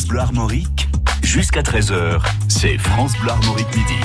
France Bleu Armorique, jusqu'à 13h, c'est France Bleu Armorique Midi.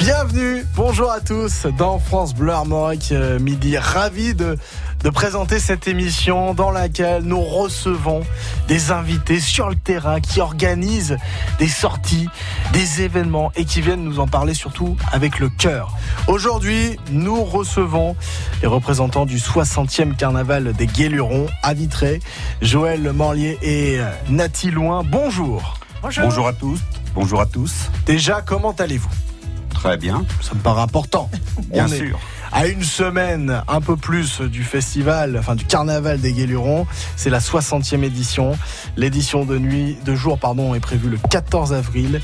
Bienvenue, bonjour à tous dans France Bleu Armorique euh, Midi. Ravi de, de présenter cette émission dans laquelle nous recevons des invités sur le terrain qui organisent des sorties, des événements et qui viennent nous en parler surtout avec le cœur. Aujourd'hui, nous recevons les représentants du 60e carnaval des Guélurons à Vitré, Joël Morlier et euh, Nathalie Loin. Bonjour. Bonjour à tous. Bonjour à tous. Déjà, comment allez-vous? Très bien. Ça me paraît important. Bien On est sûr. À une semaine, un peu plus du festival, enfin du carnaval des Guélurons, c'est la 60e édition. L'édition de nuit, de jour, pardon, est prévue le 14 avril.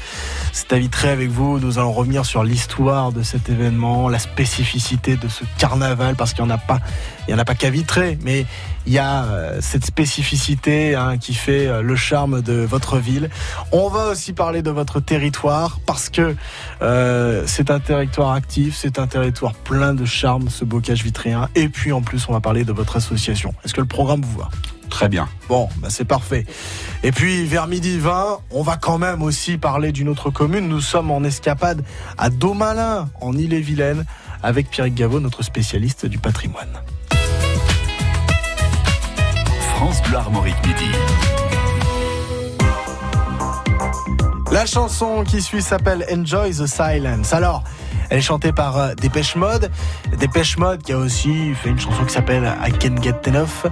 C'est à Vitré avec vous. Nous allons revenir sur l'histoire de cet événement, la spécificité de ce carnaval, parce qu'il n'y en a pas, il y en a pas qu'à Vitré, mais il y a euh, cette spécificité hein, qui fait euh, le charme de votre ville. On va aussi parler de votre territoire parce que euh, c'est un territoire actif, c'est un territoire plein de charme, ce bocage vitréen. Et puis en plus, on va parler de votre association. Est-ce que le programme vous va? Très bien. Bon, bah c'est parfait. Et puis vers midi 20, on va quand même aussi parler d'une autre commune. Nous sommes en escapade à Domalin, en Ille-et-Vilaine, avec Pierre Gaveau, notre spécialiste du patrimoine. France Bleu Armorique Midi. La chanson qui suit s'appelle Enjoy the Silence. Alors, elle est chantée par euh, Dépêche Mode. Dépêche Mode qui a aussi fait une chanson qui s'appelle I Can Get Enough.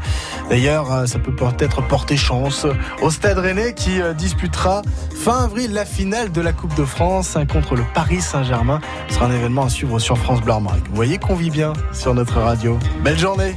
D'ailleurs, euh, ça peut peut-être porter chance au Stade Rennais qui euh, disputera fin avril la finale de la Coupe de France hein, contre le Paris Saint-Germain. Ce sera un événement à suivre sur France Bleu Armorique. Vous voyez qu'on vit bien sur notre radio. Belle journée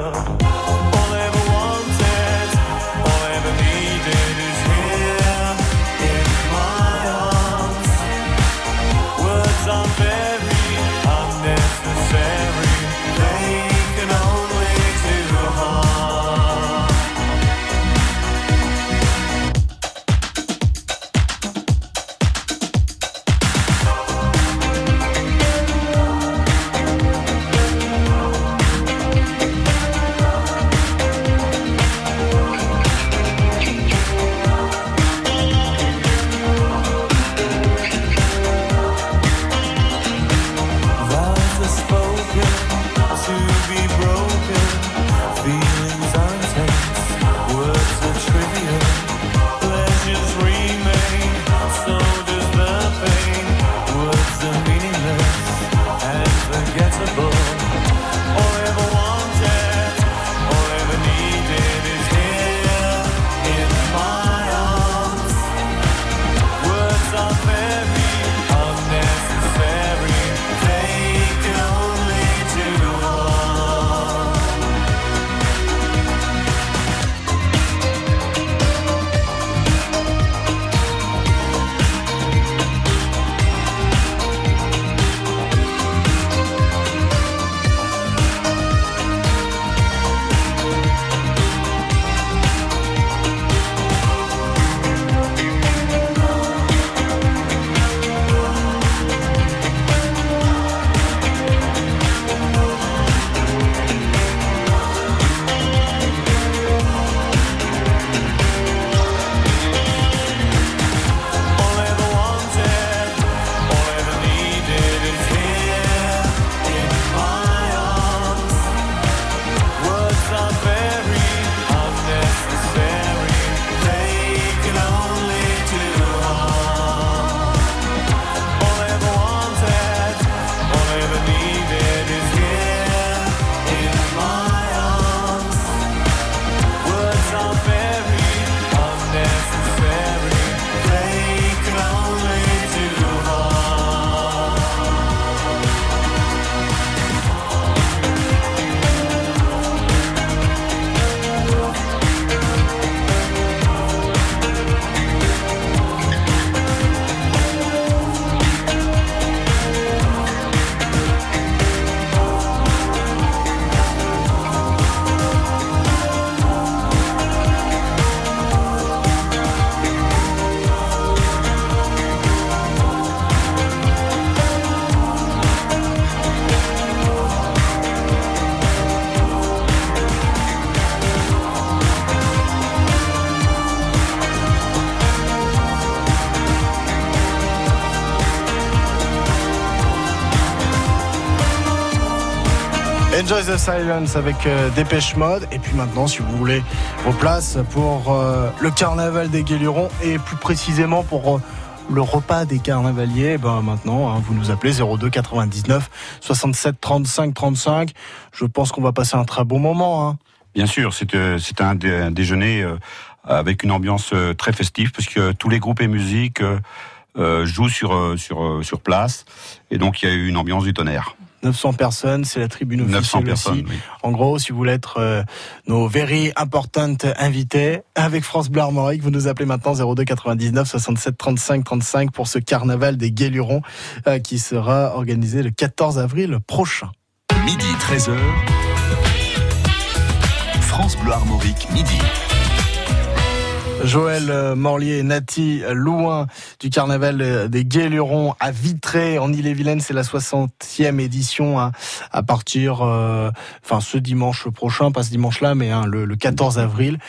sensible. The Silence avec euh, Dépêche Mode. Et puis maintenant, si vous voulez vos places pour euh, le carnaval des Guélurons et plus précisément pour euh, le repas des carnavaliers, ben maintenant, hein, vous nous appelez 02 99 67 35 35. Je pense qu'on va passer un très bon moment. Hein. Bien sûr, c'est euh, un, dé- un déjeuner avec une ambiance très festive, parce que tous les groupes et musiques jouent sur, sur, sur place. Et donc, il y a eu une ambiance du tonnerre. 900 personnes, c'est la tribune officielle 900 aussi. oui. En gros, si vous voulez être euh, nos very important invités avec France Bleu Armorique, vous nous appelez maintenant 02 99 67 35 35 pour ce carnaval des Guélurons euh, qui sera organisé le 14 avril prochain. Midi 13h. France Bleu Armorique, midi. Joël euh, Morlier Nati Louin du carnaval euh, des Guélurons à Vitré en Ille-et-Vilaine, c'est la 60e édition hein, à partir, euh, ce dimanche prochain, pas ce dimanche-là, mais hein, le, le 14 avril.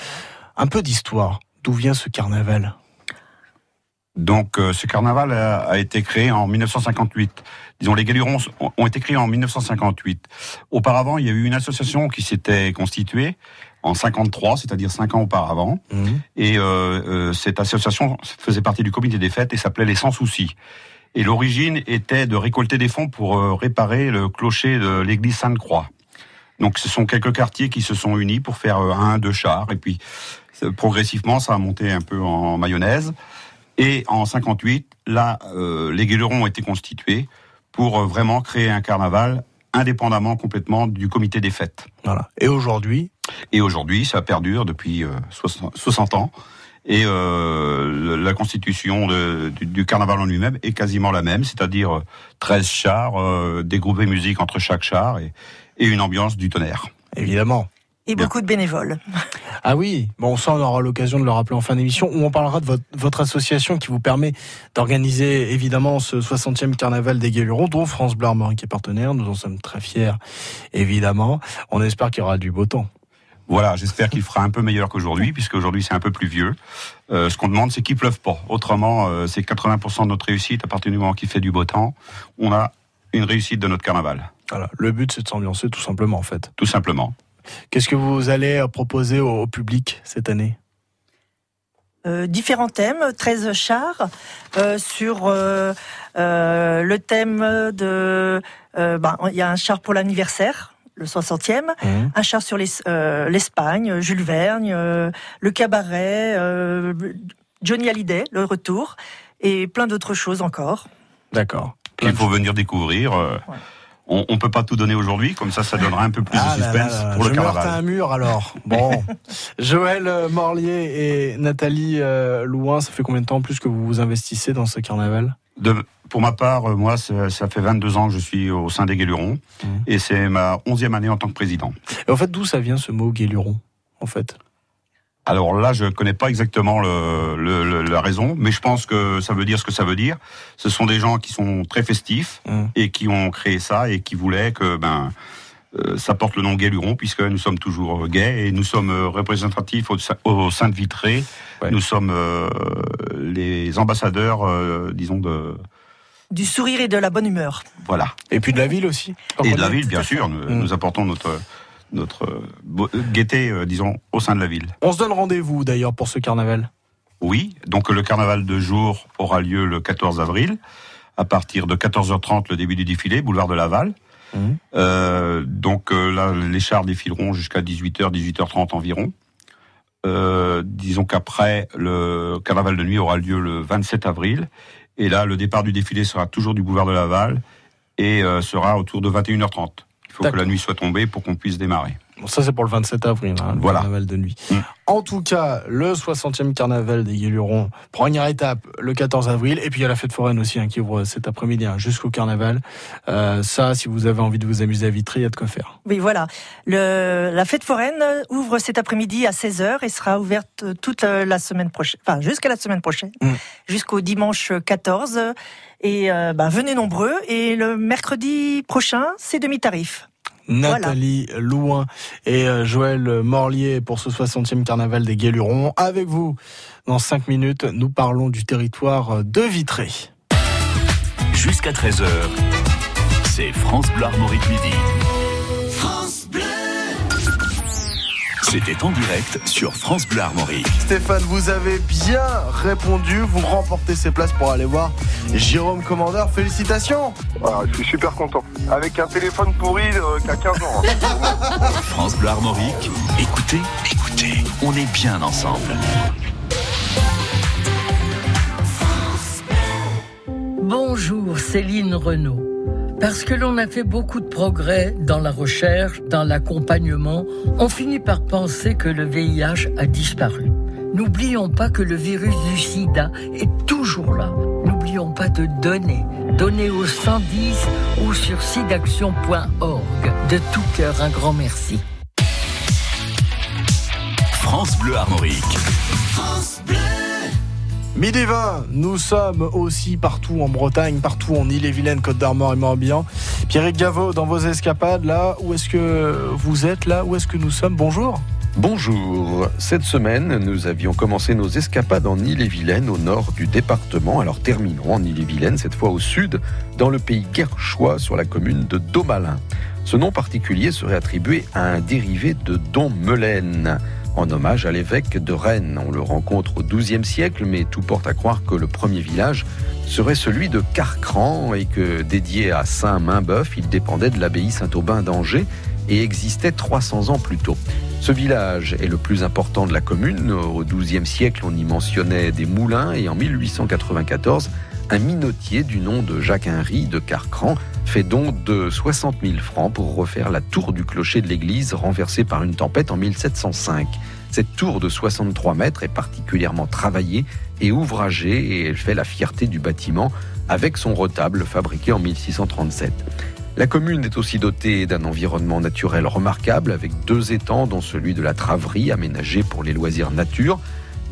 Un peu d'histoire. D'où vient ce carnaval? Donc, ce carnaval a, été créé en 1958. Disons, les Galurons ont été créés en 1958. Auparavant, il y a eu une association qui s'était constituée en 53, c'est-à-dire cinq ans auparavant. Et euh, euh, cette association faisait partie du comité des fêtes et s'appelait les Sans Soucis. Et l'origine était de récolter des fonds pour euh, réparer le clocher de l'église Sainte-Croix. Donc ce sont quelques quartiers qui se sont unis pour faire un, deux chars. Et puis progressivement, ça a monté un peu en mayonnaise. Et en 58, là, euh, les Guélurons ont été constitués pour vraiment créer un carnaval indépendamment complètement du comité des fêtes. Voilà. Et aujourd'hui, Et aujourd'hui, ça perdure depuis euh, 60, 60 ans. Et euh, la constitution de- du, du carnaval en lui-même est quasiment la même, c'est-à-dire euh, 13 chars, euh, des groupes de musique entre chaque char et, et une ambiance du tonnerre. évidemment. Et Bien. beaucoup de bénévoles. Ah oui, bon, ça on aura l'occasion de le rappeler en fin d'émission, où on parlera de votre, votre association qui vous permet d'organiser évidemment ce 60e carnaval des Guélurons, dont France Bleu Armorique est partenaire. Nous en sommes très fiers, évidemment. On espère qu'il y aura du beau temps. Voilà, j'espère qu'il fera un peu meilleur qu'aujourd'hui, puisque aujourd'hui c'est un peu plus vieux. Euh, ce qu'on demande, c'est qu'il pleuve pas. Autrement, euh, c'est 80% de notre réussite. À partir du moment qu'il fait du beau temps, on a une réussite de notre carnaval, Voilà. Le but, c'est de s'ambiancer tout simplement, en fait. tout simplement. Qu'est-ce que vous allez euh, proposer au, public cette année? Euh, différents thèmes, 13 chars, euh, sur euh, euh, le thème de... euh, ben, Il y a un char pour l'anniversaire, le 60e, un char sur l'Es- euh, l'Espagne, Jules Vergne, euh, le cabaret, euh, Johnny Hallyday, le retour, et plein d'autres choses encore. D'accord. qu'il faut venir découvrir. euh, Ouais. On, on peut pas tout donner aujourd'hui, comme ça, ça donnera un peu plus Ah de là là suspense là, pour le je carnaval. un mur alors. Bon, Joël Morlier et Nathalie euh, Louin, ça fait combien de temps en plus que vous vous investissez dans ce carnaval? De, pour ma part, euh, moi, ça, ça fait 22 ans que je suis au sein des Guélurons, Mhm. et c'est ma 11e année en tant que président. Et en fait, d'où ça vient ce mot guéluron En fait, Alors là, je connais pas exactement le, le- le- la raison, mais je pense que ça veut dire ce que ça veut dire. Ce sont des gens qui sont très festifs Mhm. et qui ont créé ça et qui voulaient que ben ça porte le nom Guéluron puisque nous sommes toujours euh, gays et nous sommes euh, représentatifs au, sein- au sein de Vitré. Ouais. Nous sommes euh, les ambassadeurs, euh, disons de Du sourire et de la bonne humeur. voilà et puis de la ville aussi. et de la ville bien sûr. Nous, nous apportons notre notre euh, gaieté, euh, disons, au sein de la ville. On se donne rendez-vous d'ailleurs pour ce carnaval. Oui, donc le carnaval de jour aura lieu le 14 avril, à partir de 14h30, le début du défilé, boulevard de Laval. Mhm. Euh, donc euh, là, les chars défileront jusqu'à 18h, 18h30 environ. Euh, disons qu'après, le carnaval de nuit aura lieu le 27 avril. Et là, le départ du défilé sera toujours du boulevard de Laval et euh, sera autour de 21h30. Il faut que la nuit soit tombée pour qu'on puisse démarrer. Bon, ça c'est pour le 27 avril, hein, le Voilà. carnaval de nuit. Mm. En tout cas, le 60e carnaval des Guélurons, première étape le 14 avril, et puis il y a la fête foraine aussi hein, qui ouvre cet après-midi hein, jusqu'au carnaval. Euh, ça, si vous avez envie de vous amuser à Vitry, il y a de quoi faire. Oui, voilà. Le, la fête foraine ouvre cet après-midi à 16h et sera ouverte toute la semaine prochaine, enfin jusqu'à la semaine prochaine, Mm. jusqu'au dimanche 14. Et euh, ben, venez nombreux. Et le mercredi prochain, c'est demi-tarif. Nathalie Louin et euh, Joël Morlier pour ce 60e carnaval des Guélurons. Avec vous, dans 5 minutes, nous parlons du territoire de Vitré. Jusqu'à 13h, c'est France Bleu Armorique midi. C'était en direct sur France Bleu Armorique. Stéphane, vous avez bien répondu. Vous remportez ces places pour aller voir Jérôme Commandeur. Félicitations. Ah, je suis super content. Avec un téléphone pourri euh, qui a 15 ans. hein. France Bleu Armorique. Écoutez, écoutez, on est bien ensemble. Bonjour Céline Renaud. Parce que l'on a fait beaucoup de progrès dans la recherche, dans l'accompagnement, on finit par penser que le VIH a disparu. N'oublions pas que le virus du sida est toujours là. N'oublions pas de donner. Donner au 110 ou sur sidaction.org. De tout cœur, un grand merci. France Bleu Armorique. Midi 20, nous sommes aussi partout en Bretagne, partout en Ille-et-Vilaine, Côte d'Armor et Morbihan. Pierrick Gaveau, dans vos escapades, là, où est-ce que vous êtes, là, où est-ce que nous sommes? Bonjour. Bonjour. Cette semaine, nous avions commencé nos escapades en Ille-et-Vilaine, au nord du département. Alors terminons en Ille-et-Vilaine, cette fois au sud, dans le pays guerchois, sur la commune de Domalin. Ce nom particulier serait attribué à un dérivé de Don Melaine, en hommage à l'évêque de Rennes. On le rencontre au XIIe siècle, mais tout porte à croire que le premier village serait celui de Carcran et que, dédié à Saint Mainbeuf, il dépendait de l'abbaye Saint-Aubin d'Angers et existait 300 ans plus tôt. Ce village est le plus important de la commune. Au XIIe siècle, on y mentionnait des moulins et en 1894, un minotier du nom de Jacques Henry de Carcran fait don de 60 000 francs pour refaire la tour du clocher de l'église renversée par une tempête en 1705. Cette tour de 63 mètres est particulièrement travaillée et ouvragée et elle fait la fierté du bâtiment avec son retable fabriqué en 1637. La commune est aussi dotée d'un environnement naturel remarquable avec deux étangs dont celui de la Traverie aménagé pour les loisirs nature.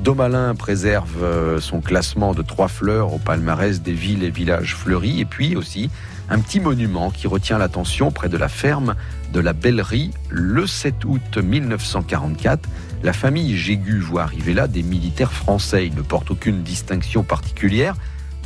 Domalin préserve euh, son classement de trois fleurs au palmarès des villes et villages fleuris et puis aussi un petit monument qui retient l'attention près de la ferme de la Bellerie le 7 août 1944. La famille Jégu voit arriver là des militaires français. Ils ne portent aucune distinction particulière.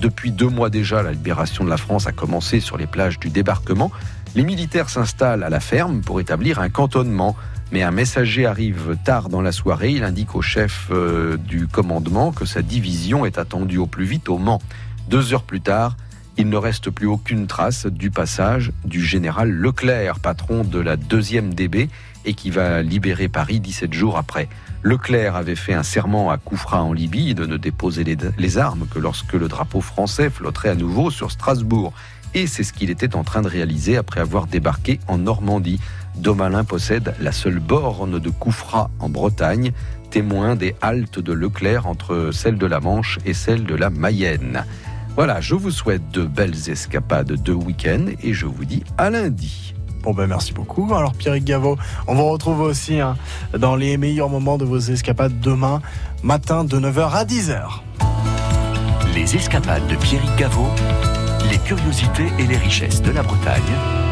Depuis deux mois déjà, la libération de la France a commencé sur les plages du débarquement. Les militaires s'installent à la ferme pour établir un cantonnement. Mais un messager arrive tard dans la soirée. Il indique au chef euh, du commandement que sa division est attendue au plus vite au Mans. Deux heures plus tard, il ne reste plus aucune trace du passage du général Leclerc, patron de la deuxième DB et qui va libérer Paris 17 jours après. Leclerc avait fait un serment à Koufra en Libye de ne déposer les, armes que lorsque le drapeau français flotterait à nouveau sur Strasbourg. Et c'est ce qu'il était en train de réaliser après avoir débarqué en Normandie. Domalin possède la seule borne de Koufra en Bretagne, témoin des haltes de Leclerc entre celle de la Manche et celle de la Mayenne. Voilà, je vous souhaite de belles escapades de week-end et je vous dis à lundi. Bon ben merci beaucoup. Alors Pierrick Gaveau, on vous retrouve aussi hein, dans les meilleurs moments de vos escapades demain matin de 9h à 10h. Les escapades de Pierrick Gaveau, les curiosités et les richesses de la Bretagne,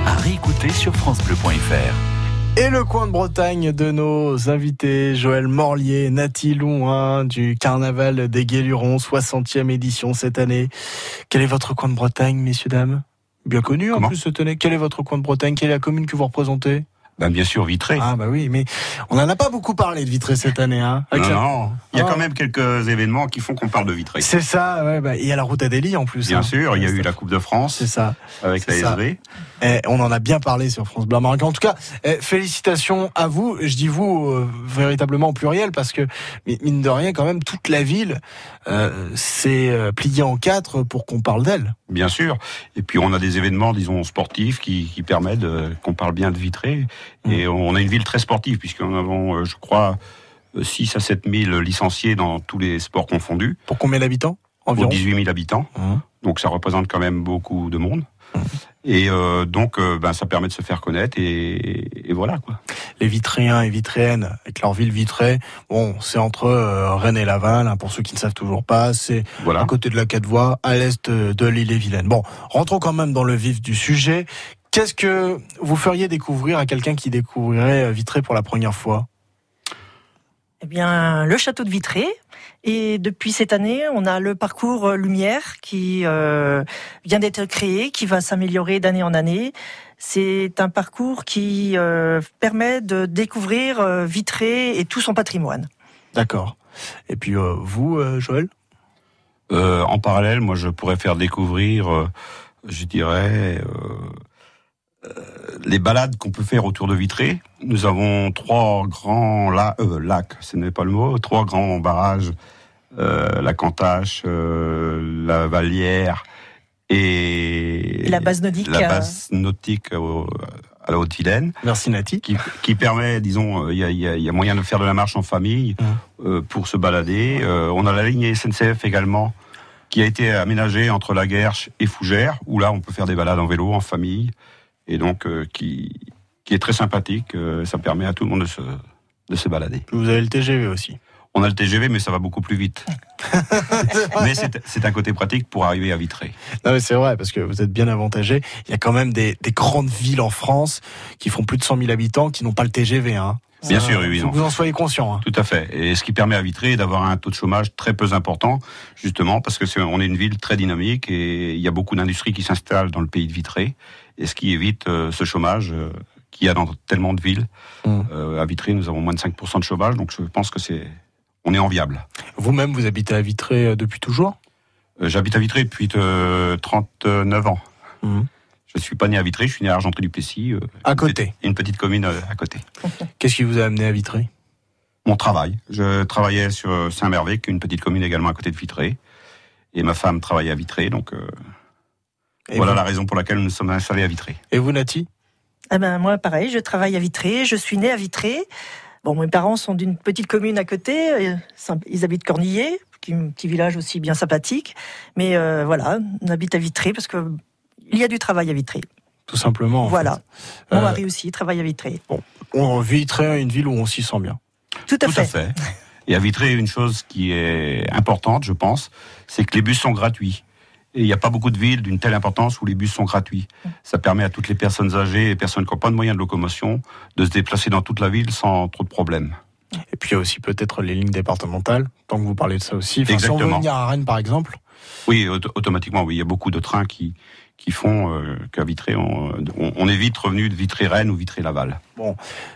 à réécouter sur francebleu.fr. Et le coin de Bretagne de nos invités, Joël Morlier, Nathalie Louin, du Carnaval des Guélurons, 60e édition cette année. Quel est votre coin de Bretagne, messieurs, dames? Bien connu en plus cette année. Quel est votre coin de Bretagne? Quelle est la commune que vous représentez? Ben, bien sûr, Vitré. Ah bah oui, mais on n'en a pas beaucoup parlé de Vitré cette année. Hein, non, la- non. Il y a Ah. quand même quelques événements qui font qu'on parle de Vitré. C'est ça, ouais, bah, il y a la route à Delhi en plus. Bien hein. sûr, il y a eu la Coupe de France C'est ça. avec la ça. SV. Eh, on en a bien parlé sur France Bleu Armorique. En tout cas, eh, félicitations à vous. Je dis vous euh, véritablement au pluriel parce que mi- mine de rien, quand même, toute la ville euh, s'est euh, pliée en quatre pour qu'on parle d'elle. Bien sûr. Et puis on a des événements, disons, sportifs qui, qui permettent euh, qu'on parle bien de Vitré. Et on a une ville très sportive, puisqu'on avons, euh, je crois, euh, 6 à 7 000 licenciés dans tous les sports confondus, Pour combien d'habitants pour environ 18 000 habitants. Hein. Donc ça représente quand même beaucoup de monde. Et euh, donc, euh, ben, ça permet de se faire connaître et, et voilà quoi. Les Vitréens et Vitréennes avec leur ville Vitré, bon, c'est entre euh, Rennes et Laval. hein, pour ceux qui ne savent toujours pas, c'est Voilà. à côté de la quatre voies, à l'est de l'île-et-Vilaine. Bon, rentrons quand même dans le vif du sujet. Qu'est-ce que vous feriez découvrir à quelqu'un qui découvrirait euh, Vitré pour la première fois? Eh bien, le château de Vitré. Et depuis cette année, on a le parcours euh, Lumière qui euh, vient d'être créé, qui va s'améliorer d'année en année. C'est un parcours qui euh, permet de découvrir euh, Vitré et tout son patrimoine. D'accord. Et puis euh, vous, euh, Joël? Euh, en parallèle, moi, je pourrais faire découvrir, euh, je dirais, les balades qu'on peut faire autour de Vitré. Nous avons trois grands la- euh, lacs, ce n'est pas le mot, trois grands barrages, euh, la Cantache, euh, la Vallière et, la base nautique, la euh, base nautique au- à la Haute-Vilaine Merci Nati. qui, qui permet, disons, euh, il y a, il y a- il y a moyen de faire de la marche en famille euh, pour se balader. Euh, on a la ligne SNCF également qui a été aménagée entre la Guerche et Fougères, où là on peut faire des balades en vélo, en famille, et donc euh, qui, qui est très sympathique. euh, ça permet à tout le monde de se, de se balader. Vous avez le TGV aussi. On a le TGV, mais ça va beaucoup plus vite. mais c'est c'est un côté pratique pour arriver à Vitré. Non mais c'est vrai parce que vous êtes bien avantagé. Il y a quand même des, des grandes villes en France qui font plus de 100 000 habitants qui n'ont pas le TGV. Hein. Bien sûr, oui, faut que vous en soyez conscient. Hein. Tout à fait. Et ce qui permet à Vitré d'avoir un taux de chômage très peu important, justement, parce que c'est, on est une ville très dynamique et il y a beaucoup d'industries qui s'installent dans le pays de Vitré, et ce qui évite euh, ce chômage euh, qu'il y a dans tellement de villes. Mm. Euh, à Vitré, nous avons moins de 5% de chômage, donc je pense que c'est, on est enviable. Vous-même, vous habitez à Vitré depuis toujours? Euh, j'habite à Vitré depuis euh, 39 ans. Mhm. Je suis pas né à Vitré, je suis né à Argentré-du-Plessis. euh, À une côté. petite- Une petite commune euh, à côté. Qu'est-ce qui vous a amené à Vitré? Mon travail. Je travaillais sur Saint-Mervé, qui est une petite commune également à côté de Vitré. Et ma femme travaillait à Vitré, donc euh, Et voilà vous, la raison pour laquelle nous sommes installés à Vitré. Et vous, Nati? Eh ben, moi, pareil, je travaille à Vitré, je suis née à Vitré. Bon, mes parents sont d'une petite commune à côté, euh, ils habitent Cornillé, qui est un petit village aussi bien sympathique. Mais euh, voilà, on habite à Vitré parce que il y a du travail à Vitré. Tout simplement. en voilà. fait. Mon Euh, mari aussi travaille à Vitré. on Vitré, une ville où on s'y sent bien. Tout à Tout fait. à fait. Et à Vitré, une chose qui est importante, je pense, c'est que les bus sont gratuits. Et il n'y a pas beaucoup de villes d'une telle importance où les bus sont gratuits. Ça permet à toutes les personnes âgées et personnes qui n'ont pas de moyens de locomotion de se déplacer dans toute la ville sans trop de problèmes. Et puis il y a aussi peut-être les lignes départementales, tant que vous parlez de ça aussi. Enfin, si on veut Exactement. venir à Rennes, par exemple, Oui, auto- automatiquement, oui. Il y a beaucoup de trains qui, qui font euh, qu'à Vitré, on, est vite revenu de Vitré-Rennes ou Vitré-Laval.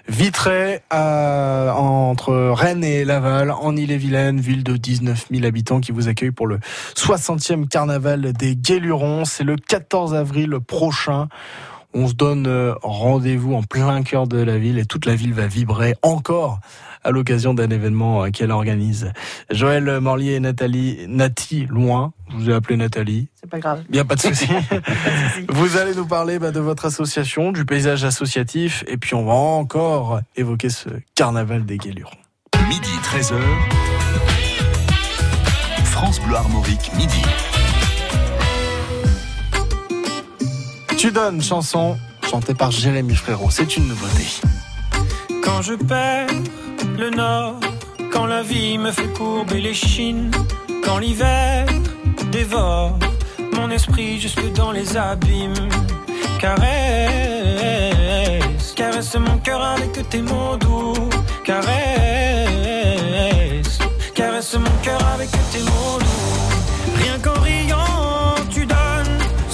Vitré, euh, entre Rennes et Laval, en Ille-et-Vilaine, ville de 19 000 habitants qui vous accueille pour le 60e carnaval des Guélurons. C'est le 14 avril prochain. On se donne euh, rendez-vous en plein cœur de la ville et toute la ville va vibrer encore à l'occasion d'un événement euh, qu'elle organise. Joël Morlier et Nathalie, Nati, loin, je vous ai appelé Nathalie, C'est pas grave. bien pas de souci. Pas de souci. Vous allez nous parler bah, de votre association, du paysage associatif, et puis on va encore évoquer ce carnaval des Guélurons. Midi 13h. France Bleu Armorique, midi. Tu donnes chanson chantée par Jérémy Frérot, c'est une nouveauté. Quand je perds le nord, quand la vie me fait courber les chines, quand l'hiver dévore mon esprit jusque dans les abîmes. Caresse, caresse mon cœur avec tes mots doux. Caresse,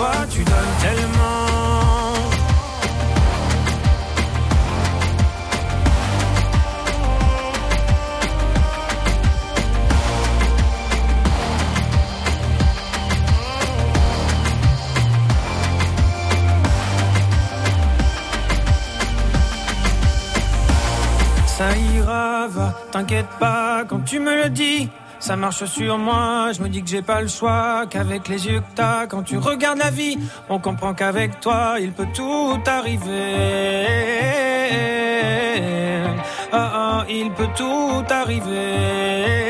toi tu donnes tellement. Ça ira, va, t'inquiète pas quand tu me le dis. Ça marche sur moi, je me dis que j'ai pas le choix, qu'avec les yeux que t'as, quand tu regardes la vie, on comprend qu'avec toi, il peut tout arriver. Ah, ah, il peut tout arriver.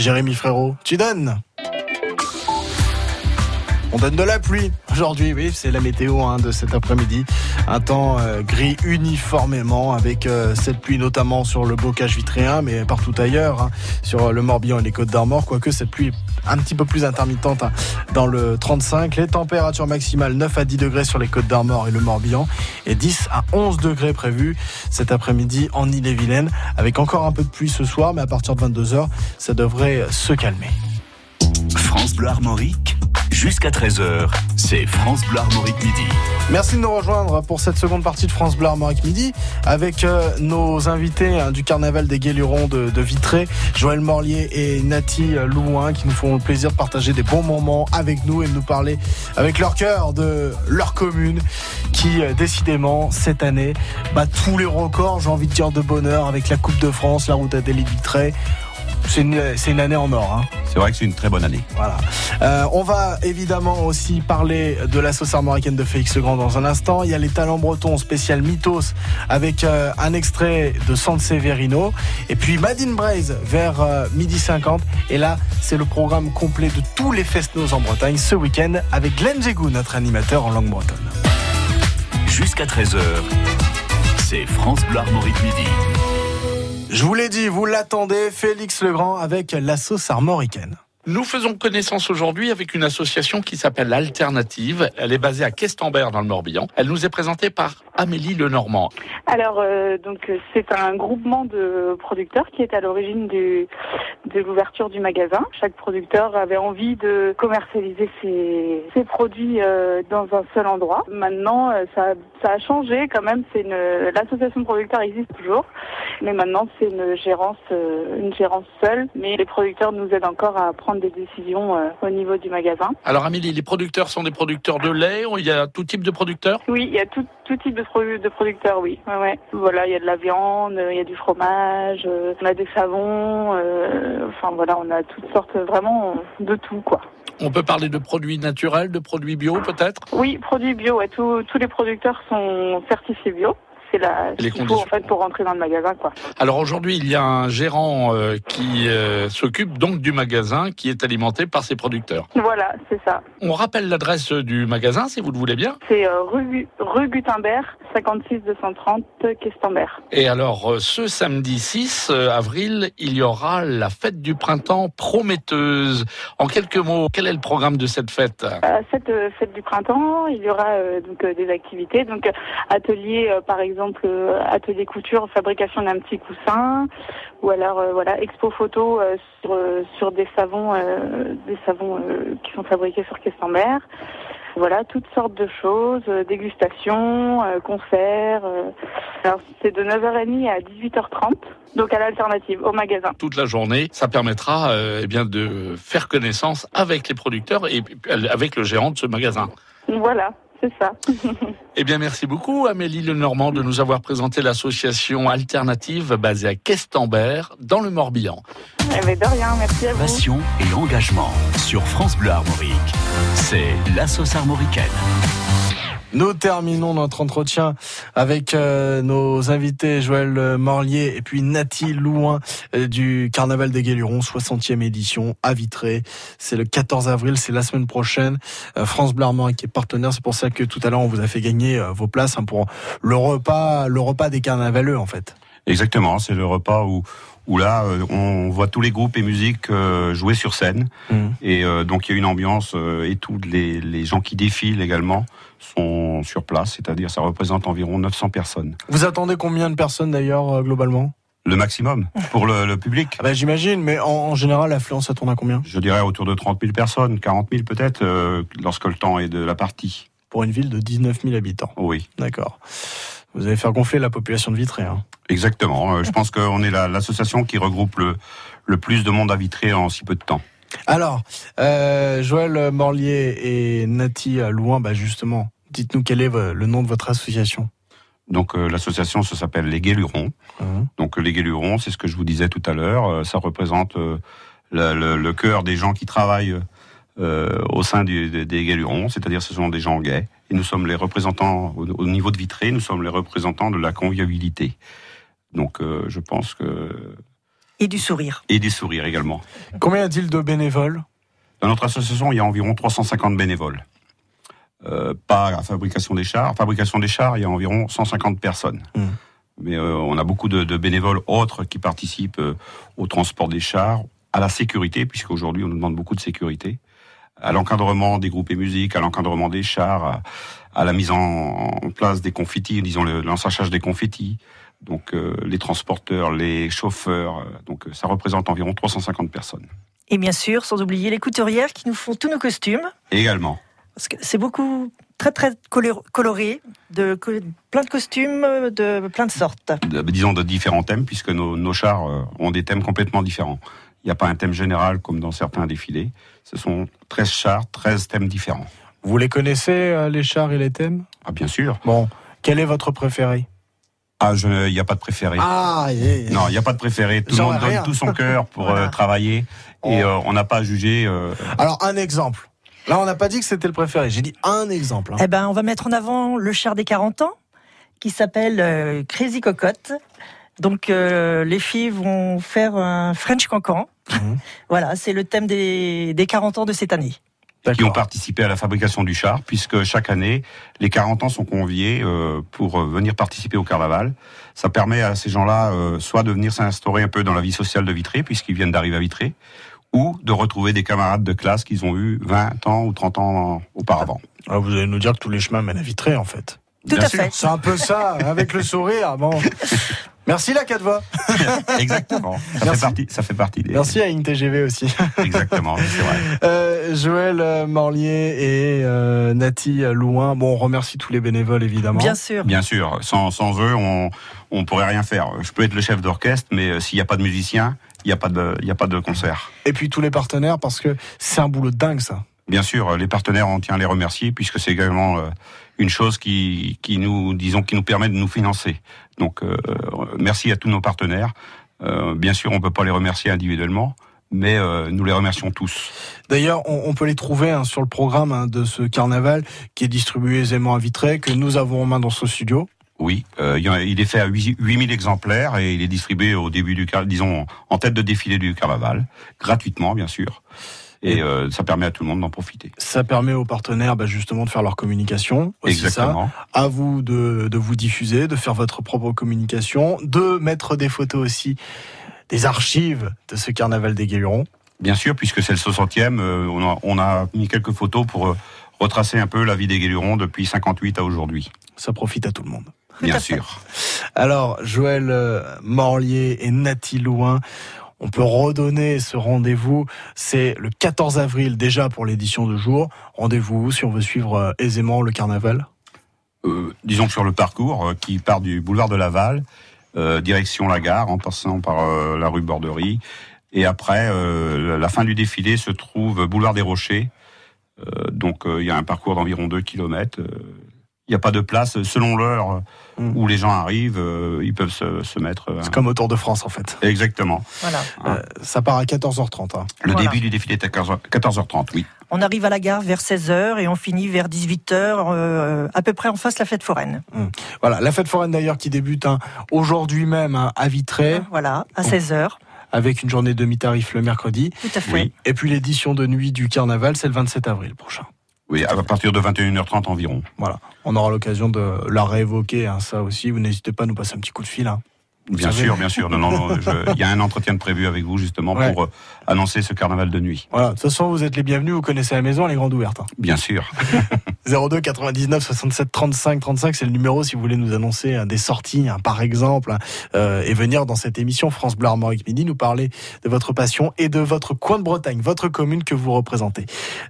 Jérémy Frérot, tu donnes on donne de la pluie aujourd'hui, oui, c'est la météo hein, de cet après-midi. Un temps euh, gris uniformément avec euh, cette pluie notamment sur le bocage vitréen, mais partout ailleurs, hein, sur le Morbihan et les Côtes d'Armor, quoique cette pluie est un petit peu plus intermittente hein, dans le 35. Les températures maximales 9 à 10 degrés sur les Côtes d'Armor et le Morbihan et 10 à 11 degrés prévus cet après-midi en Ille-et-Vilaine avec encore un peu de pluie ce soir, mais à partir de 22h, ça devrait se calmer. France Bleu Armorique, jusqu'à 13h, c'est France Bleu Armorique Midi. Merci de nous rejoindre pour cette seconde partie de France Bleu Armorique Midi avec euh, nos invités hein, du carnaval des Guélurons de, Vitré, Joël Morlier et Nati Louin qui nous font le plaisir de partager des bons moments avec nous et de nous parler avec leur cœur de leur commune qui euh, décidément cette année bat tous les records, j'ai envie de dire de bonheur avec la Coupe de France, la route Adélie Vitré. C'est une, c'est une année en or. Hein. C'est vrai que c'est une très bonne année. Voilà. Euh, on va évidemment aussi parler de la sauce armoricaine de Félix Legrand dans un instant. Il y a les talents bretons spécial Mythos avec euh, un extrait de San Severino. Et puis Madine Braise vers euh, midi 50. Et là, c'est le programme complet de tous les fest-noz en Bretagne ce week-end avec Glenn Jégou, notre animateur en langue bretonne. Jusqu'à 13h, c'est France Bleu Armorique Midi. Je vous l'ai dit, vous l'attendez, Félix Legrand avec la sauce armoricaine. Nous faisons connaissance aujourd'hui avec une association qui s'appelle l'Alternative. Elle est basée à Questembert dans le Morbihan. Elle nous est présentée par Amélie Lenormand. Alors, euh, donc c'est un groupement de producteurs qui est à l'origine de l'ouverture du magasin. Chaque producteur avait envie de commercialiser ses, produits euh, dans un seul endroit. Maintenant, euh, ça, a changé quand même. L'association de producteurs existe toujours, mais maintenant c'est une gérance, seule. Mais les producteurs nous aident encore à des décisions euh, au niveau du magasin. Alors Amélie, les producteurs sont des producteurs de lait. Il y a tout type de producteurs? Oui, il y a tout, tout type de, pro- de producteurs, oui. Ouais, ouais. Voilà, il y a de la viande, il y a du fromage, euh, on a des savons, euh, enfin voilà, on a toutes sortes vraiment de tout, quoi. On peut parler de produits naturels, de produits bio peut-être? Oui, produits bio, ouais, tous les producteurs sont certifiés bio. C'est la, ce Les qu'il faut en conditions. fait pour rentrer dans le magasin, quoi. Alors aujourd'hui, il y a un gérant euh, qui euh, s'occupe donc du magasin qui est alimenté par ses producteurs. Voilà, c'est ça. On rappelle l'adresse du magasin si vous le voulez bien. C'est euh, rue, rue Gutenberg, 56 230 Questembert. Et alors, ce samedi 6 euh, avril, il y aura la fête du printemps prometteuse. En quelques mots, quel est le programme de cette fête? Cette fête du printemps, il y aura donc des activités, donc atelier euh, par exemple euh, atelier couture, fabrication d'un petit coussin, ou alors euh, voilà expo photo euh, sur sur des savons des savons qui sont fabriqués sur Questembert. Voilà, toutes sortes de choses, dégustation, euh, concerts. Alors c'est de 9h30 à 18h30, donc à l'alternative, au magasin. toute la journée. Ça permettra eh bien de faire connaissance avec les producteurs et avec le gérant de ce magasin. Voilà, c'est ça. Eh bien, merci beaucoup, Amélie Lenormand, de nous avoir présenté l'association alternative basée à Questembert, dans le Morbihan. Eh ben, de rien, merci à vous. Passion et engagement sur France Bleu Armorique. C'est la sauce armoricaine. Nous terminons notre entretien avec euh, nos invités Joël Morlier et puis Nati Louin euh, du Carnaval des Guélurons, 60e édition à Vitré. C'est le 14 avril, c'est la semaine prochaine. Euh, France Armorique qui est partenaire, c'est pour ça que tout à l'heure on vous a fait gagner vos places hein, pour le repas, le repas des carnavaleux en fait. Exactement, c'est le repas où, où là, euh, on voit tous les groupes et musiques euh, jouer sur scène. Mhm. Et euh, donc, il y a une ambiance et tous les, les gens qui défilent également sont sur place, c'est-à-dire ça représente environ 900 personnes. Vous attendez combien de personnes d'ailleurs globalement? Le maximum pour le, le public. Ah bah, J'imagine, mais en, en général, l'affluence, ça tourne à combien? Je dirais autour de 30 000 personnes, 40 000 peut-être, euh, lorsque le temps est de la partie. Pour une ville de 19 000 habitants. Oui, D'accord. Vous allez faire gonfler la population de Vitré. Hein. exactement. Euh, je pense qu'on est la- l'association qui regroupe le, le plus de monde à Vitré en si peu de temps. Alors, euh, Joël Morlier et Nati Louin, bah justement, dites-nous quel est le nom de votre association. Donc euh, l'association ça s'appelle les Guélurons. Mhm. Donc les Guélurons, c'est ce que je vous disais tout à l'heure. euh, ça représente le, cœur des gens qui travaillent au sein du- des- des Guélurons, c'est-à-dire ce sont des gens gays. Et nous sommes les représentants au, au niveau de Vitré, nous sommes les représentants de la convivialité. Donc euh, je pense que Et du sourire. et des sourires également. Combien y a-t-il de bénévoles? Dans notre association, il y a environ 350 bénévoles. Euh, pas à fabrication des chars. Fabrication des chars, il y a environ 150 personnes. Mm. Mais euh, on a beaucoup de, de bénévoles autres qui participent euh, au transport des chars, à la sécurité, puisqu'aujourd'hui on nous demande beaucoup de sécurité, à l'encadrement des groupes et musiques, à l'encadrement des chars, à, à la mise en, en place des confettis, disons le l'ensachage des confettis, donc euh, les transporteurs, les chauffeurs. euh, donc euh, ça représente environ 350 personnes. Et bien sûr, sans oublier les couturières qui nous font tous nos costumes. Également. Parce que c'est beaucoup, très très color- coloré, de, plein de costumes de plein de sortes. de- disons de différents thèmes, puisque nos, nos chars ont des thèmes complètement différents. Il n'y a pas un thème général comme dans certains défilés. Ce sont 13 chars, 13 thèmes différents. Vous les connaissez, euh, les chars et les thèmes? Ah, bien sûr. Bon, quel est votre préféré? Ah, je- il n'y a pas de préféré. Ah, yeah, yeah. Non, il n'y a pas de préféré. Tout le monde donne tout son cœur pour Voilà. euh, travailler. Et Oh. euh, on n'a pas à juger. euh, Alors, un exemple. Là, on n'a pas dit que c'était le préféré. J'ai dit un exemple. hein. Eh ben, on va mettre en avant le char des 40 ans, qui s'appelle euh, Crazy Cocotte. Donc, euh, les filles vont faire un French Cancan. Mhm. Voilà, c'est le thème des, des 40 ans de cette année. qui ont participé à la fabrication du char, puisque chaque année, les 40 ans sont conviés euh, pour euh, venir participer au carnaval. Ça permet à ces gens-là euh, soit de venir s'instaurer un peu dans la vie sociale de Vitré, puisqu'ils viennent d'arriver à Vitré, ou de retrouver des camarades de classe qu'ils ont eu 20 ans ou 30 ans auparavant. Ah, vous allez nous dire que tous les chemins mènent à Vitré, en fait. Tout Bien à sûr. fait. C'est un peu ça, avec le sourire. Bon. Merci la Cadva. Exactement. Ça Merci. fait partie, ça fait partie des. Merci à InTGV aussi. Exactement, c'est vrai. Euh, Joël euh, Morlier et euh, Nati Louin. Bon, on remercie tous les bénévoles évidemment. Bien sûr. Bien sûr, sans, sans eux, on on pourrait rien faire. Je peux être le chef d'orchestre, mais s'il n'y a pas de musicien, il n'y a pas de, il y a pas de concert. Et puis tous les partenaires parce que c'est un boulot de dingue ça. Bien sûr, les partenaires, on tient à les remercier puisque c'est également euh, une chose qui, qui nous, disons, qui nous permet de nous financer. Donc, euh, merci à tous nos partenaires. Euh, bien sûr, on peut pas les remercier individuellement, mais euh, nous les remercions tous. D'ailleurs, on, on peut les trouver hein, sur le programme hein, de ce carnaval qui est distribué aisément à Vitré, que nous avons en main dans ce studio. Oui, euh, il est fait à 8 8000 exemplaires et il est distribué au début du disons en tête de défilé du carnaval, gratuitement bien sûr. Et euh, ça permet à tout le monde d'en profiter. Ça permet aux partenaires bah, justement de faire leur communication. Aussi ça. Exactement. À vous de, de vous diffuser, de faire votre propre communication, de mettre des photos aussi, des archives de ce carnaval des Guélurons. Bien sûr, puisque c'est le 60e, euh, on, a, on a mis quelques photos pour euh, retracer un peu la vie des Guélurons depuis 58 à aujourd'hui. Ça profite à tout le monde. Bien sûr. Alors, Joël Morlier et Nati Louin, on peut redonner ce rendez-vous. C'est le 14 avril déjà pour l'édition de jour. Rendez-vous si on veut suivre euh, aisément le carnaval. Euh, disons sur le parcours euh, qui part du boulevard de Laval, euh, direction la gare, en passant par la rue Borderie. Et après, la fin du défilé se trouve boulevard des Rochers. Donc il y a un parcours d'environ 2 km. Il n'y a pas de place. Selon l'heure euh, Mm. où les gens arrivent, euh, ils peuvent se, se mettre. euh, C'est comme au Tour de France en fait. Exactement. Voilà. Ah. Euh, ça part à 14h30. hein. Le Voilà. début du défilé est à 15h 14h30, oui. On arrive à la gare vers 16h et on finit vers 18h, euh, à peu près en face de la fête foraine. Voilà, la fête foraine d'ailleurs qui débute hein, aujourd'hui même hein, à Vitré, Voilà, à 16h. avec une journée demi-tarif le mercredi. Tout à fait. Oui. Et puis l'édition de nuit du carnaval, c'est le 27 avril prochain. Oui, à partir de 21h30 environ. Voilà, on aura l'occasion de la réévoquer, hein, ça aussi. Vous n'hésitez pas à nous passer un petit coup de fil. hein. Bien savez. sûr, bien sûr. Non, non, non, il y a un entretien de prévu avec vous justement Ouais. pour euh, annoncer ce carnaval de nuit. Voilà, de toute façon, vous êtes les bienvenus, vous connaissez la maison, elle est grande ouverte. hein. Bien sûr. 02 99 67 35 35, c'est le numéro si vous voulez nous annoncer hein, des sorties, hein, par exemple, euh, et venir dans cette émission France Bleu Armorique Midi nous parler de votre passion et de votre coin de Bretagne, votre commune que vous représentez.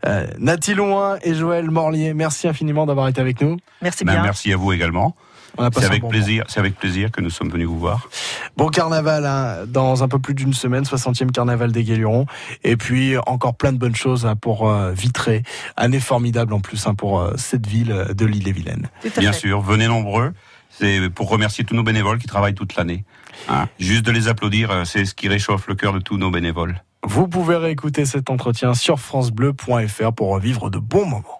Euh, Nathalie Loin et Joël Morlier, merci infiniment d'avoir été avec nous. Merci Ben, bien. merci à vous également. On a passé C'est un avec bon plaisir, c'est avec plaisir que nous sommes venus vous voir. Bon carnaval hein, dans un peu plus d'une semaine, 60e carnaval des Guélurons. Et puis encore plein de bonnes choses hein, pour euh, Vitré. Année formidable en plus hein, pour euh, cette ville euh, de l'île-et-Vilaine. Bien fait. sûr, venez nombreux. C'est pour remercier tous nos bénévoles qui travaillent toute l'année. Hein. Juste de les applaudir, euh, c'est ce qui réchauffe le cœur de tous nos bénévoles. Vous pouvez réécouter cet entretien sur francebleu.fr pour revivre de bons moments.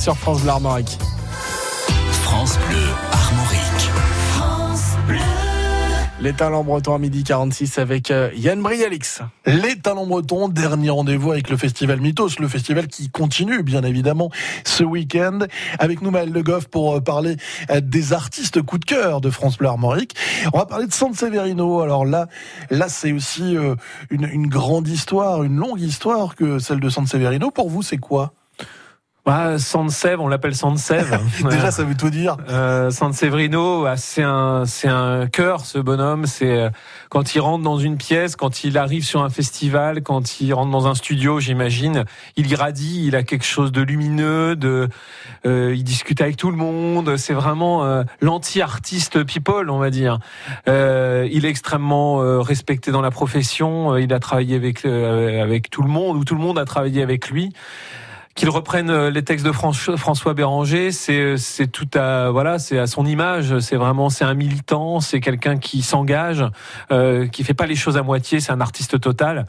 Sur France Bleu Armorique. France Bleu Armorique. Les talents bretons à midi 46 avec euh, Yann Brialix. Les talents bretons, dernier rendez-vous avec le festival Mythos, le festival qui continue bien évidemment ce week-end. Avec nous Maël Le Goff pour euh, parler euh, des artistes coup de cœur de France Bleu Armorique. On va parler de San Severino. Alors là, là c'est aussi une, une grande histoire, une longue histoire que celle de San Severino. Pour vous, c'est quoi? Bah, Sansev, on l'appelle Sansev. Déjà, ça veut tout dire. Euh, San Severino, bah, c'est un, c'est un cœur, ce bonhomme. C'est euh, quand il rentre dans une pièce, quand il arrive sur un festival, quand il rentre dans un studio, j'imagine, il irradie, il a quelque chose de lumineux, de, euh, il discute avec tout le monde. C'est vraiment euh, l'anti-artiste people, on va dire. Euh, il est extrêmement euh, respecté dans la profession. Il a travaillé avec euh, avec tout le monde, ou tout le monde a travaillé avec lui qu'il reprenne euh, les textes de François Béranger, c'est c'est tout à voilà, c'est à son image. C'est vraiment c'est un militant, c'est quelqu'un qui s'engage, euh, qui fait pas les choses à moitié. C'est un artiste total.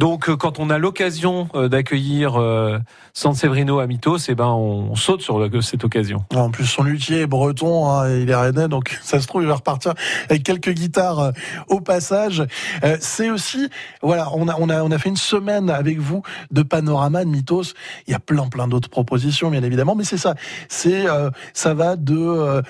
Donc euh, quand on a l'occasion euh, d'accueillir euh, San Severino à Mythos, eh ben on, saute sur cette occasion. En plus, son luthier est breton, hein, il est rennais, donc ça se trouve, il va repartir avec quelques guitares au passage. Euh, c'est aussi, voilà, on a, on, a, on a fait une semaine avec vous de panorama de mythos. Il y a plein, plein d'autres propositions, bien évidemment, mais c'est ça. C'est, euh, ça va de euh,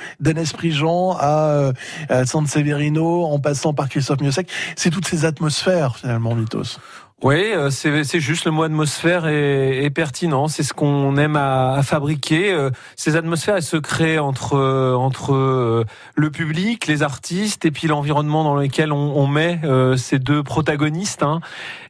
Prigent à, euh, à San Severino, en passant par Christophe Miossec. C'est toutes ces atmosphères, finalement, mythos. Oui, euh, c'est juste le mot atmosphère est, est pertinent. C'est ce qu'on aime à, à fabriquer. Euh, Ces atmosphères, elles se créent entre entre euh, le public, les artistes, et puis l'environnement dans lequel on, on met ces deux protagonistes. hein.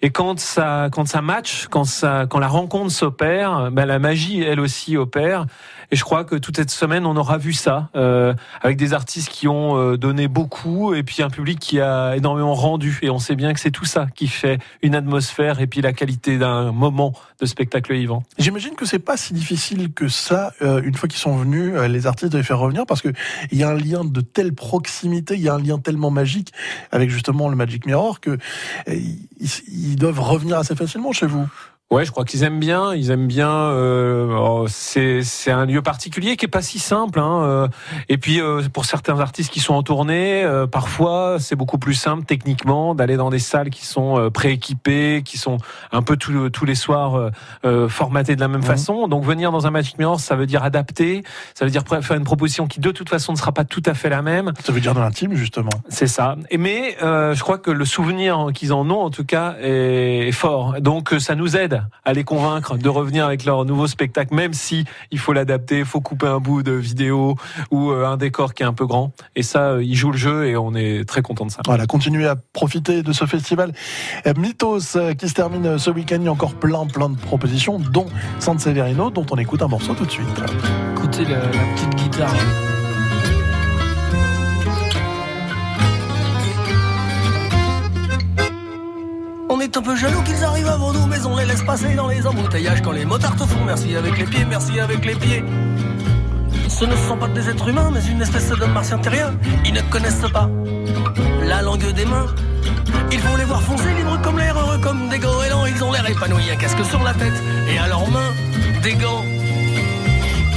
Et quand ça quand ça match, quand ça quand la rencontre s'opère, ben la magie elle aussi opère. Et je crois que toute cette semaine, on aura vu ça euh, avec des artistes qui ont euh, donné beaucoup et puis un public qui a énormément rendu. Et on sait bien que c'est tout ça qui fait une atmosphère et puis la qualité d'un moment de spectacle vivant. J'imagine que c'est pas si difficile que ça, euh, une fois qu'ils sont venus, euh, les artistes de les faire revenir, parce que il y a un lien de telle proximité, il y a un lien tellement magique avec justement le Magic Mirror que euh, ils doivent revenir assez facilement chez vous. Ouais, je crois qu'ils aiment bien. Ils aiment bien. Euh, oh, c'est c'est un lieu particulier qui est pas si simple. Hein, euh, et puis euh, pour certains artistes qui sont en tournée, euh, parfois c'est beaucoup plus simple techniquement d'aller dans des salles qui sont euh, prééquipées, qui sont un peu tous tous les soirs euh, formatées de la même façon. Donc venir dans un Magic Mirror, ça veut dire adapter. Ça veut dire faire une proposition qui de toute façon ne sera pas tout à fait la même. Ça veut dire dans l'intime justement. C'est ça. Et mais euh, je crois que le souvenir qu'ils en ont, en tout cas, est, fort. Donc ça nous aide à les convaincre de revenir avec leur nouveau spectacle, même si il faut l'adapter, il faut couper un bout de vidéo ou euh, un décor qui est un peu grand. Et ça, euh, ils jouent le jeu et on est très content de ça. Voilà, continuez à profiter de ce festival euh, Mythos qui se termine ce week-end. Il y a encore plein, plein de propositions, dont San Severino, dont on écoute un morceau tout de suite. Écoutez la, la petite guitare. Est un peu jaloux qu'ils arrivent avant nous, mais on les laisse passer dans les embouteillages quand les motards te font merci avec les pieds, merci avec les pieds. Ce ne sont pas des êtres humains, mais une espèce de martien terrien. Ils ne connaissent pas la langue des mains. Il faut les voir foncer libres comme l'air, heureux comme des goélands. Ils ont l'air épanouis, un casque sur la tête et à leurs mains des gants.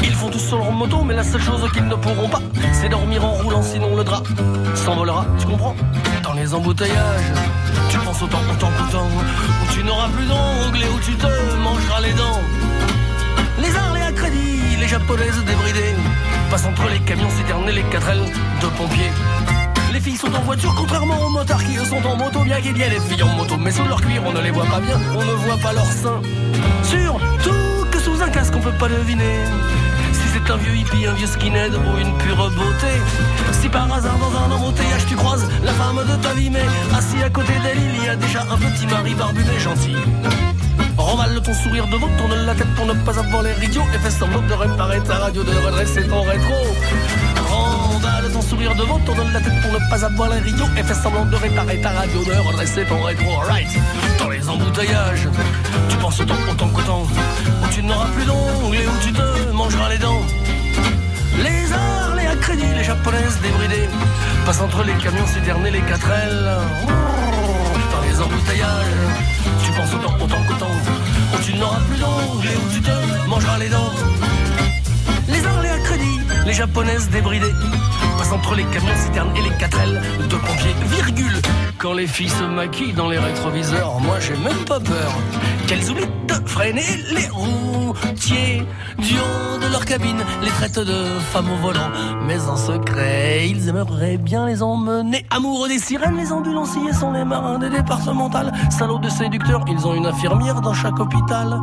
Ils font tous sur leur moto, mais la seule chose qu'ils ne pourront pas, c'est dormir en roulant, sinon le drap s'envolera, tu comprends? Dans les embouteillages, tu penses autant, autant qu'autant, où tu n'auras plus d'ongles et où tu te mangeras les dents. Les arts, les à crédit, les japonaises débridées, passent entre les camions citernes et les 4L de pompiers. Les filles sont en voiture, contrairement aux motards qui sont en moto, bien qu'il y ait les filles en moto, mais sous leur cuir on ne les voit pas bien, on ne voit pas leur sein. Surtout que sous un casque on peut pas deviner un vieux hippie, un vieux skinhead ou une pure beauté. Si par hasard dans un embouteillage tu croises la femme de ta vie, mais assis à côté d'elle il y a déjà un petit mari barbu mais gentil. Remballe ton sourire devant, tourne la tête pour ne pas avoir l'air idiot et fais semblant de réparer ta radio, de redresser ton rétro. Remballe ton sourire devant, tourne la tête pour ne pas avoir l'air idiot et fais semblant de réparer ta radio, de redresser ton rétro. Alright, dans les embouteillages, tu penses autant, autant qu'autant, où tu n'auras plus d'ongles et où tu te mangeras les dents. Les arts, les à crédit, les japonaises débridées passent entre les camions citernes et les 4L. Dans les embouteillages, tu penses autant, autant qu'autant, où tu n'auras plus d'ongles et où tu te mangeras les dents. Les Anglais à crédit, les Japonaises débridées. Passe entre les camions citernes et les 4L de pompiers, virgule. Quand les filles se maquillent dans les rétroviseurs, moi j'ai même pas peur. Qu'elles oublient de freiner les routiers. Du haut de leur cabine, les traitent de femmes au volant. Mais en secret, ils aimeraient bien les emmener. Amoureux des sirènes, les ambulanciers sont les marins des départementales. Salauds de séducteurs, ils ont une infirmière dans chaque hôpital.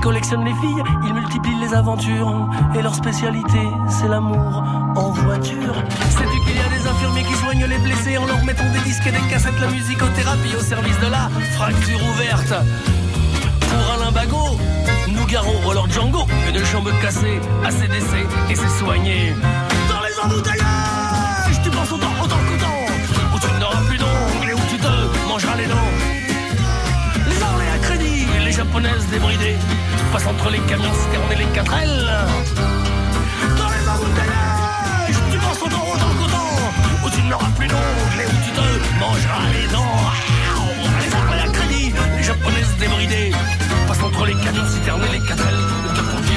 Ils collectionnent les filles, ils multiplient les aventures. Et leur spécialité, c'est l'amour en voiture. Sais-tu qu'il y a des infirmiers qui soignent les blessés en leur mettant des disques et des cassettes, la musicothérapie au service de la fracture ouverte. Pour Alain Bagot, Nougaro ou alors Django, une jambe cassée, ACDC et c'est soigné. Dans les embouteillages, entre les camions citernes et les 4L. Dans les embouteillages, tu penses autant, autant qu'autant, où tu n'auras plus d'ongles et où tu te mangeras les dents. Les Anglais à crédit, les Japonaises débridées, passent entre les camions citernes et les 4L. de pompiers.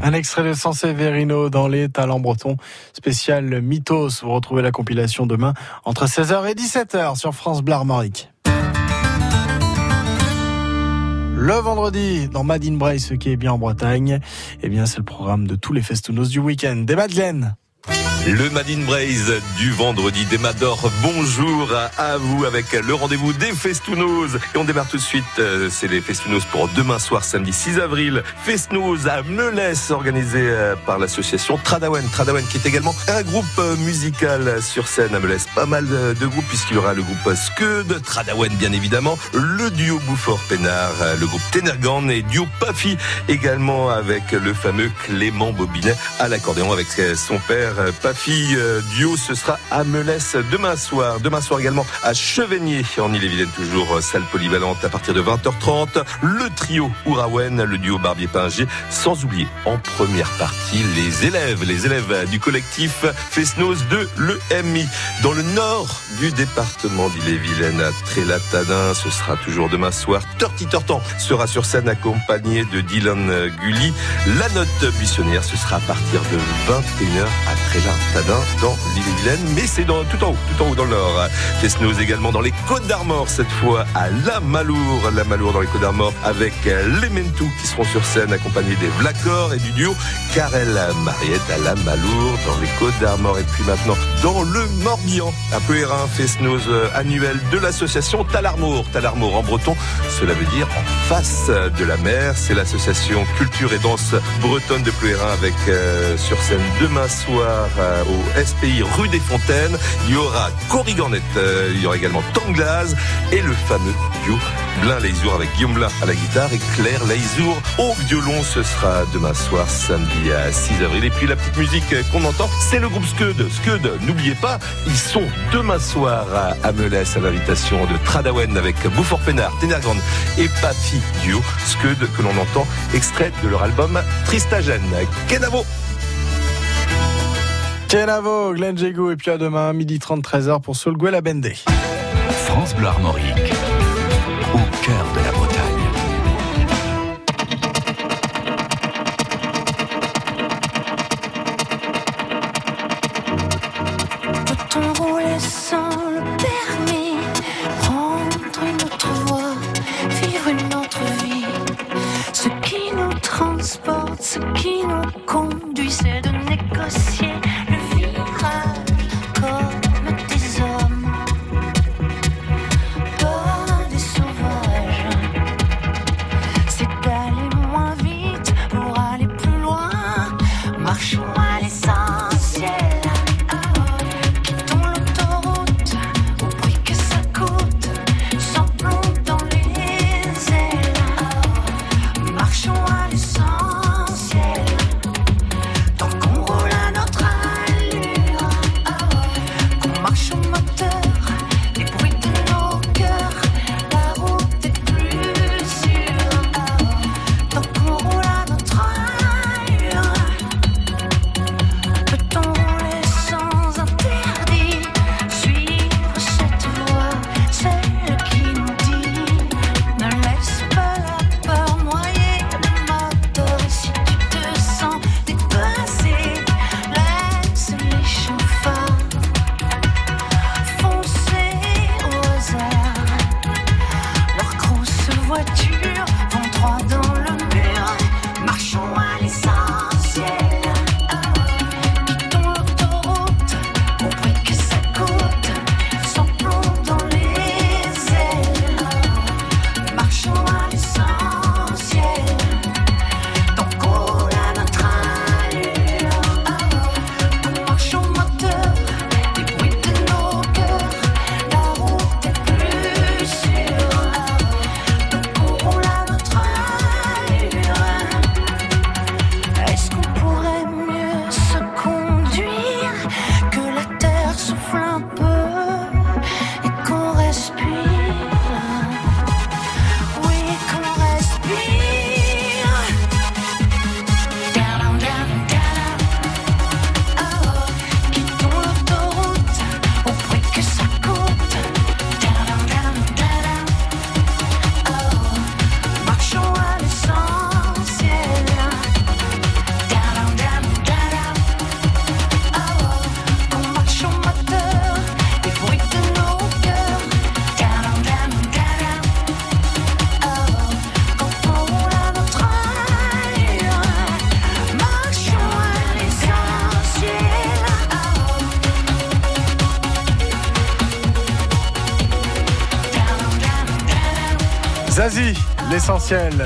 Un extrait de Sansé Verino dans les talents bretons spécial Mythos. Vous retrouvez la compilation demain entre 16h et 17h sur France Bleu Armorique. Le vendredi, dans Madine Braille, ce qui est bien en Bretagne, eh bien, c'est le programme de tous les festounos du week-end. Des Madeleines. Le Madine Braise du vendredi des Mador. Bonjour à, vous avec le rendez-vous des Festounos. Et on démarre tout de suite. euh, C'est les Festounos pour demain soir, samedi 6 avril. Festounos à Melès, organisé euh, par l'association Tradawen. Tradawen qui est également un groupe euh, musical sur scène à Melès. Pas mal de, groupes puisqu'il y aura le groupe Scud, Tradawen bien évidemment, le duo Bouffort-Pénard, le groupe Tenergan et duo Pafi également avec le fameux Clément Bobinet à l'accordéon avec son père. Euh, Duo, ce sera à Melès demain soir. Demain soir également à Chevigné en Ille-et-Vilaine, toujours euh, salle polyvalente à partir de 20h30. Le trio Ourawen, le duo Barbier-Pingier, sans oublier en première partie les élèves, les élèves du collectif Fesnos de l'EMI. Dans le nord du département d'Ille-et-Vilaine, à Trélatadin, ce sera toujours demain soir. Torti Tortan sera sur scène accompagné de Dylan Gully. La note buissonnière, ce sera à partir de 21h à Trélatadin dans l'Ille-et-Vilaine, mais c'est dans, tout en haut, tout en haut dans le nord. Fesnos également dans les Côtes d'Armor, cette fois à La Malour. La Malour dans les Côtes d'Armor avec les Mentou qui seront sur scène accompagnés des Vlacor et du duo Karel Mariette à La Malour dans les Côtes d'Armor. Et puis maintenant dans le Morbihan, à Peuérin, Fesnos euh, annuel de l'association Talarmour. Talarmour en breton, cela veut dire en face de la mer. C'est l'association culture et danse bretonne de Peuérin avec euh, sur scène demain soir euh, au SPI rue des Fontaines. Il y aura Corriganette, euh, il y aura également Tanglaz et le fameux duo Blin Leizour avec Guillaume Blin à la guitare et Claire Leizour au violon. Ce sera demain soir, samedi à 6 avril. Et puis la petite musique qu'on entend, c'est le groupe Scud. Scud, n'oubliez pas, ils sont demain soir à, Melès à l'invitation de Tradawen avec Bouffort Pénard, Ténergrande et Papi Duo. Scud que l'on entend extrait de leur album Tristagène. Kenavo Kenavo, Glenn Jégou, et puis à demain, midi 30, 13h pour Soul la Bende. France Bleu Armorique, au cœur de la Bretagne. Peut-on rouler sans le permis Prendre une autre voie, vivre une autre vie? Ce qui nous transporte, ce qui nous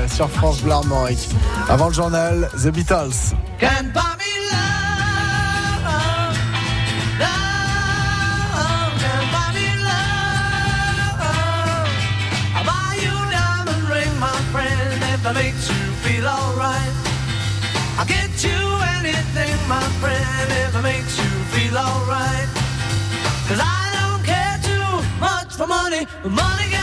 sur France Bleu Armorique. Avant le journal, The Beatles. Can me love, that makes you feel alright. I'll get you anything, my friend, if it makes you feel alright. Cause I don't care too much for money, money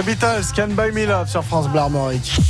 The Beatles, Can Buy Me Love sur France Bleu Armorique.